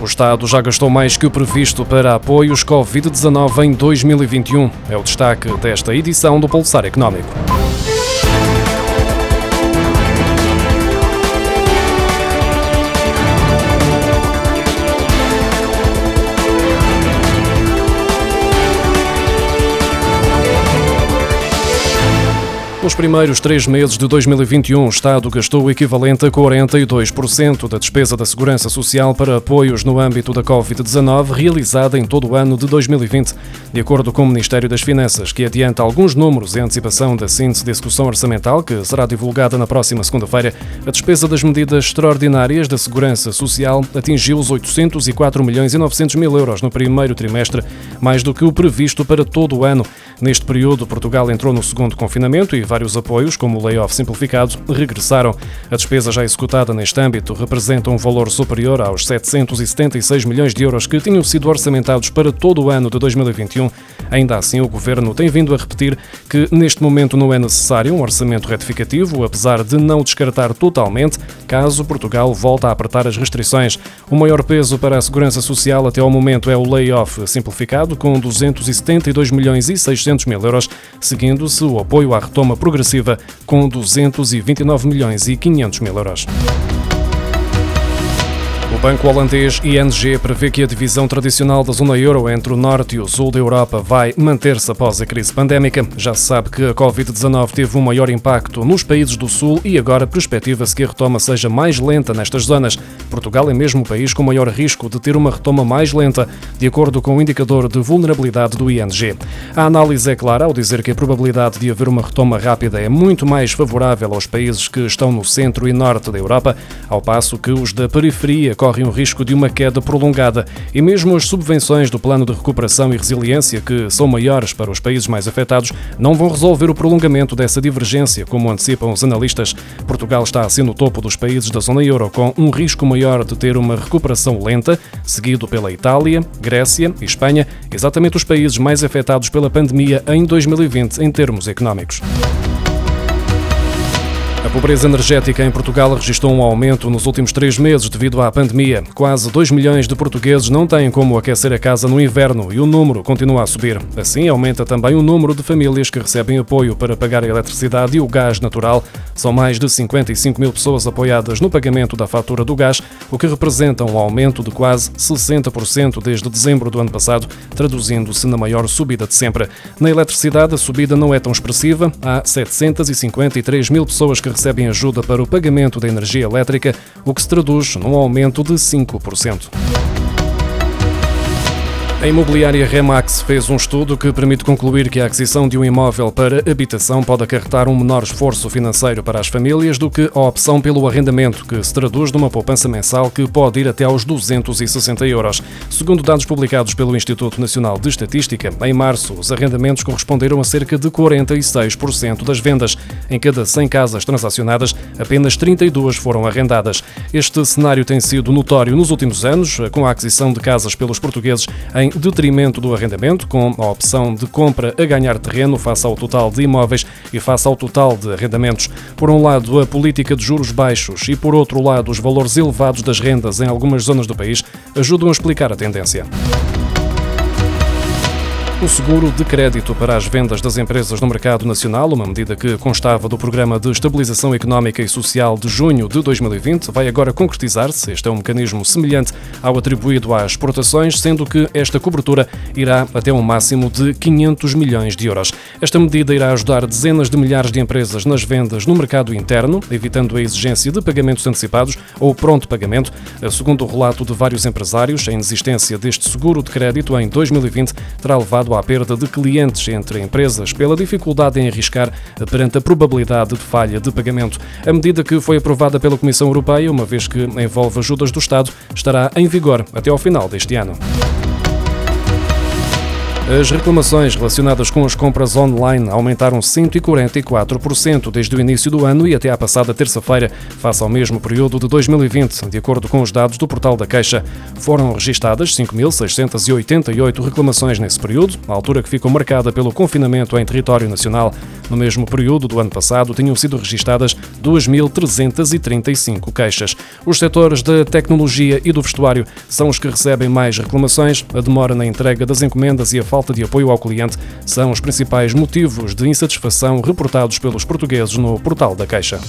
O Estado já gastou mais que o previsto para apoios Covid-19 em 2021. É o destaque desta edição do Pulsar Económico. Nos primeiros três meses de 2021, o Estado gastou o equivalente a 42% da despesa da Segurança Social para apoios no âmbito da Covid-19, realizada em todo o ano de 2020. De acordo com o Ministério das Finanças, que adianta alguns números em antecipação da síntese de execução orçamental, que será divulgada na próxima segunda-feira, a despesa das medidas extraordinárias da Segurança Social atingiu os 804 milhões e 900 mil euros no primeiro trimestre, mais do que o previsto para todo o ano. Neste período, Portugal entrou no segundo confinamento e vários apoios, como o layoff simplificado, regressaram. A despesa já executada neste âmbito representa um valor superior aos 776 milhões de euros que tinham sido orçamentados para todo o ano de 2021. Ainda assim, o Governo tem vindo a repetir que neste momento não é necessário um orçamento retificativo, apesar de não descartar totalmente caso Portugal volte a apertar as restrições. O maior peso para a segurança social até ao momento é o layoff simplificado, com 272 milhões e 600 600 mil euros, seguindo-se o apoio à retoma progressiva com 229 milhões e 500 mil euros. O banco holandês ING prevê que a divisão tradicional da zona euro entre o norte e o sul da Europa vai manter-se após a crise pandémica. Já se sabe que a Covid-19 teve um maior impacto nos países do sul e agora perspectiva-se que a retoma seja mais lenta nestas zonas. Portugal é mesmo o país com maior risco de ter uma retoma mais lenta, de acordo com o indicador de vulnerabilidade do ING. A análise é clara ao dizer que a probabilidade de haver uma retoma rápida é muito mais favorável aos países que estão no centro e norte da Europa, ao passo que os da periferia correm o risco de uma queda prolongada e mesmo as subvenções do Plano de Recuperação e Resiliência, que são maiores para os países mais afetados, não vão resolver o prolongamento dessa divergência, como antecipam os analistas. Portugal está assim no topo dos países da zona euro, com um risco maior de ter uma recuperação lenta, seguido pela Itália, Grécia e Espanha, exatamente os países mais afetados pela pandemia em 2020 em termos económicos. A pobreza energética em Portugal registrou um aumento nos últimos três meses devido à pandemia. Quase 2 milhões de portugueses não têm como aquecer a casa no inverno e o número continua a subir. Assim, aumenta também o número de famílias que recebem apoio para pagar a eletricidade e o gás natural. São mais de 55 mil pessoas apoiadas no pagamento da fatura do gás, o que representa um aumento de quase 60% desde dezembro do ano passado, traduzindo-se na maior subida de sempre. Na eletricidade, a subida não é tão expressiva. Há 753 mil pessoas que recebem ajuda para o pagamento da energia elétrica, o que se traduz num aumento de 5%. A imobiliária Remax fez um estudo que permite concluir que a aquisição de um imóvel para habitação pode acarretar um menor esforço financeiro para as famílias do que a opção pelo arrendamento, que se traduz numa poupança mensal que pode ir até aos 260 euros. Segundo dados publicados pelo Instituto Nacional de Estatística, em março, os arrendamentos corresponderam a cerca de 46% das vendas. Em cada 100 casas transacionadas, apenas 32 foram arrendadas. Este cenário tem sido notório nos últimos anos, com a aquisição de casas pelos portugueses em detrimento do arrendamento, com a opção de compra a ganhar terreno face ao total de imóveis e face ao total de arrendamentos. Por um lado, a política de juros baixos e, por outro lado, os valores elevados das rendas em algumas zonas do país ajudam a explicar a tendência. O seguro de crédito para as vendas das empresas no mercado nacional, uma medida que constava do Programa de Estabilização Económica e Social de junho de 2020, vai agora concretizar-se. Este é um mecanismo semelhante ao atribuído às exportações, sendo que esta cobertura irá até um máximo de 500 milhões de euros. Esta medida irá ajudar dezenas de milhares de empresas nas vendas no mercado interno, evitando a exigência de pagamentos antecipados ou pronto pagamento. Segundo o relato de vários empresários, a inexistência deste seguro de crédito em 2020 terá levado levado à perda de clientes entre empresas pela dificuldade em arriscar perante a probabilidade de falha de pagamento. A medida que foi aprovada pela Comissão Europeia, uma vez que envolve ajudas do Estado, estará em vigor até ao final deste ano. As reclamações relacionadas com as compras online aumentaram 144% desde o início do ano e até à passada terça-feira, face ao mesmo período de 2020, de acordo com os dados do portal da Queixa. Foram registadas 5.688 reclamações nesse período, altura que ficou marcada pelo confinamento em território nacional. No mesmo período do ano passado, tinham sido registadas 2.335 queixas. Os setores da tecnologia e do vestuário são os que recebem mais reclamações. A demora na entrega das encomendas e a falta de apoio ao cliente são os principais motivos de insatisfação reportados pelos portugueses no portal da Caixa.